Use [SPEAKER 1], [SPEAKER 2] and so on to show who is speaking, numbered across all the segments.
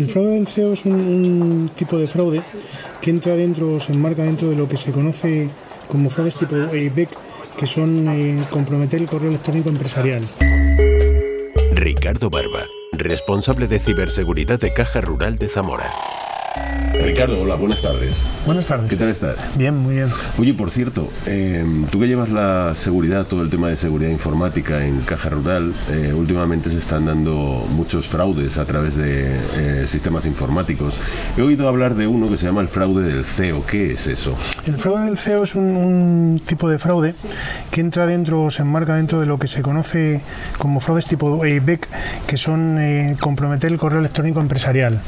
[SPEAKER 1] El fraude del CEO es un, un tipo de fraude que entra dentro, o se enmarca dentro de lo que se conoce como fraudes tipo eh, BEC, que son eh, comprometer el correo electrónico empresarial.
[SPEAKER 2] Ricardo Barba, responsable de ciberseguridad de Caja Rural de Zamora.
[SPEAKER 3] Ricardo, hola, buenas tardes.
[SPEAKER 1] Buenas tardes.
[SPEAKER 3] ¿Qué tal estás?
[SPEAKER 1] Bien, muy bien.
[SPEAKER 3] Oye, por cierto, eh, tú que llevas la seguridad, todo el tema de seguridad informática en Caja Rural, eh, últimamente se están dando muchos fraudes a través de eh, sistemas informáticos. He oído hablar de uno que se llama el fraude del CEO. ¿Qué es eso?
[SPEAKER 1] El fraude del CEO es un, un tipo de fraude que entra dentro, o se enmarca dentro de lo que se conoce como fraudes tipo BEC, que son eh, comprometer el correo electrónico empresarial.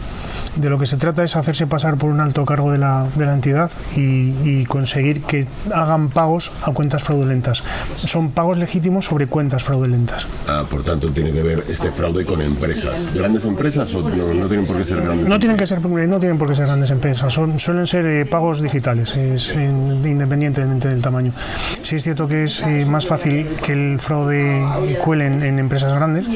[SPEAKER 1] De lo que se trata es hacerse pasar por un alto cargo de la, de la entidad y, y conseguir que hagan pagos a cuentas fraudulentas. Son pagos legítimos sobre cuentas fraudulentas.
[SPEAKER 3] Ah, por tanto, tiene que ver este fraude con empresas. ¿Grandes empresas o no, no tienen por qué ser grandes
[SPEAKER 1] No tienen que ser, no tienen por qué ser grandes empresas, son, suelen ser eh, pagos digitales, es, en- independientemente del tamaño. Sí es cierto que es eh, más fácil que el fraude cuele en, en empresas grandes,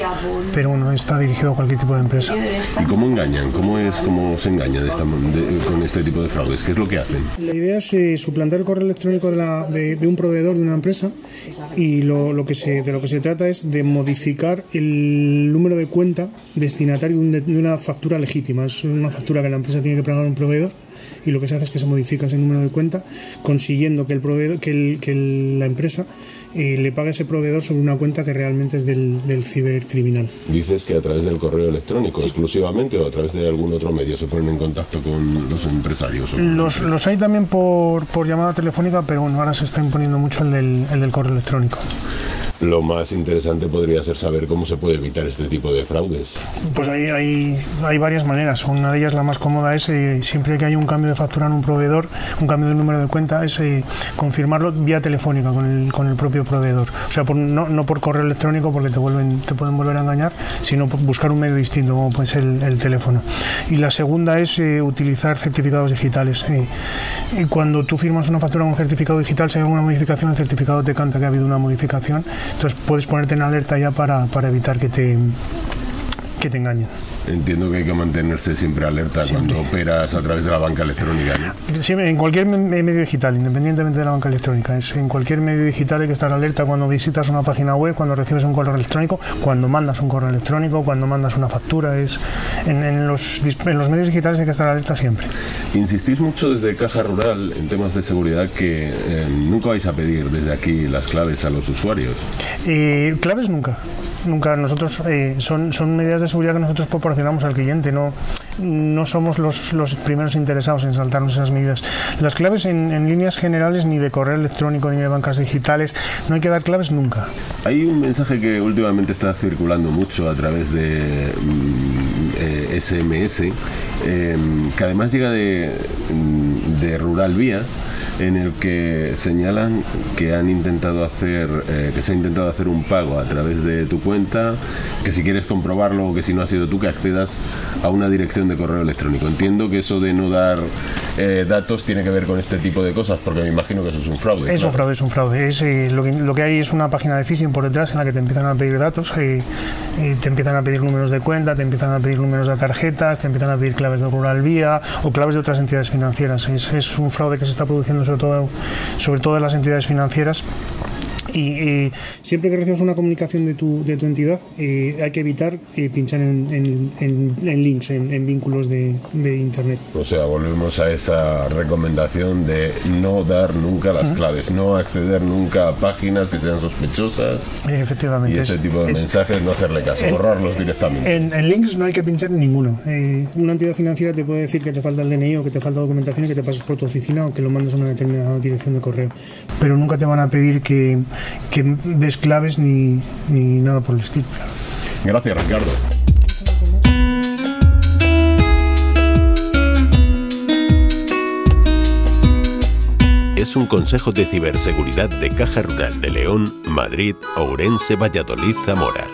[SPEAKER 1] pero bueno, está dirigido a cualquier tipo de empresa.
[SPEAKER 3] ¿Y cómo engañan? ¿Cómo es cómo se engaña de esta- de- con este tipo de fraudes? ¿Qué es lo que hacen?
[SPEAKER 1] La idea es eh, suplantar el correo electrónico de, la- de- de un proveedor de una empresa y lo, lo que se, de lo que se trata es de modificar el número de cuenta destinatario de, un- de una factura legítima. Es una factura que la empresa tiene que pagar a un proveedor y lo que se hace es que se modifica ese número de cuenta consiguiendo que, el proveedor, que, el- que el- la empresa eh, le pague a ese proveedor sobre una cuenta que realmente es del, del cibercriminal.
[SPEAKER 3] Dices que a través del correo electrónico exclusivamente o a través de algún otro medio se ponen en contacto con los empresarios. con
[SPEAKER 1] Los,
[SPEAKER 3] las
[SPEAKER 1] los hay también por, por llamada telefónica, pero bueno, ahora se está imponiendo mucho el del, el del correo electrónico.
[SPEAKER 3] Lo más interesante podría ser saber cómo se puede evitar este tipo de fraudes.
[SPEAKER 1] Pues hay, hay, varias maneras. Una de ellas, la más cómoda, es eh, siempre que hay un cambio de factura en un proveedor, un cambio de número de cuenta, es eh, confirmarlo vía telefónica con el, con el propio proveedor. O sea, por- no, no por correo electrónico porque te, vuelven, te pueden volver a engañar, sino buscar un medio distinto, como puede ser el, el teléfono. Y la segunda es eh, utilizar certificados digitales. eh. y cuando tú firmas una factura con un certificado digital, si hay alguna modificación, el certificado te canta que ha habido una modificación. Entonces puedes ponerte en alerta ya para, para evitar que te, que te engañen.
[SPEAKER 3] Entiendo que hay que mantenerse siempre alerta cuando operas a través de la banca electrónica. ¿no?
[SPEAKER 1] Siempre, en cualquier me- medio digital, independientemente de la banca electrónica, es en cualquier medio digital hay que estar alerta cuando visitas una página web, cuando recibes un correo electrónico, cuando mandas un correo electrónico, cuando mandas una factura, es en, en los, en los medios digitales hay que estar alerta siempre.
[SPEAKER 3] Insistís mucho desde Caja Rural en temas de seguridad que eh, nunca vais a pedir desde aquí las claves a los usuarios.
[SPEAKER 1] Eh, claves nunca. Nunca. Nosotros eh, son, son medidas de seguridad que nosotros proporcionamos al cliente. No, no somos los, primeros interesados en saltarnos esas medidas. Las claves en, en líneas generales ni de correo electrónico ni de bancas digitales. No hay que dar claves nunca.
[SPEAKER 3] Hay un mensaje que últimamente está circulando mucho a través de mm, eh, SMS, eh, que además llega de, mm, de Rural Vía, en el que señalan que han intentado hacer, eh, que se ha intentado hacer un pago a través de tu cuenta, que si quieres comprobarlo o que si no ha sido tú, que accedas a una dirección de correo electrónico. Entiendo que eso de no dar eh, datos tiene que ver con este tipo de cosas, porque me imagino que eso es un fraude.
[SPEAKER 1] Es un fraude, es un fraude. Es, eh, lo, que, lo que hay es una página de phishing por detrás en la que te empiezan a pedir datos, eh, eh, te empiezan a pedir números de cuenta, te empiezan a pedir números de tarjetas, te empiezan a pedir claves de Rural Vía o claves de otras entidades financieras. Es, es un fraude que se está produciendo sobre todo, sobre todo las entidades financieras. Y eh, siempre que recibas una comunicación de tu, de tu entidad, eh, hay que evitar eh, pinchar en, en- en- en links, en, vínculos de, de Internet.
[SPEAKER 3] O sea, volvemos a esa recomendación de no dar nunca las claves, no acceder nunca a páginas que sean sospechosas
[SPEAKER 1] efectivamente.
[SPEAKER 3] y ese
[SPEAKER 1] es-
[SPEAKER 3] tipo de
[SPEAKER 1] es-
[SPEAKER 3] mensajes no hacerle caso, borrarlos directamente.
[SPEAKER 1] En, en links no hay que pinchar en ninguno. Eh, una entidad financiera te puede decir que te falta el DNI o que te falta documentación y que te pases por tu oficina o que lo mandes a una determinada dirección de correo. Pero nunca te van a pedir que, que des claves ni, ni nada por el estilo.
[SPEAKER 3] Gracias, Ricardo.
[SPEAKER 2] Es un consejo de ciberseguridad de Caja Rural de León, Madrid, Ourense, Valladolid, Zamora.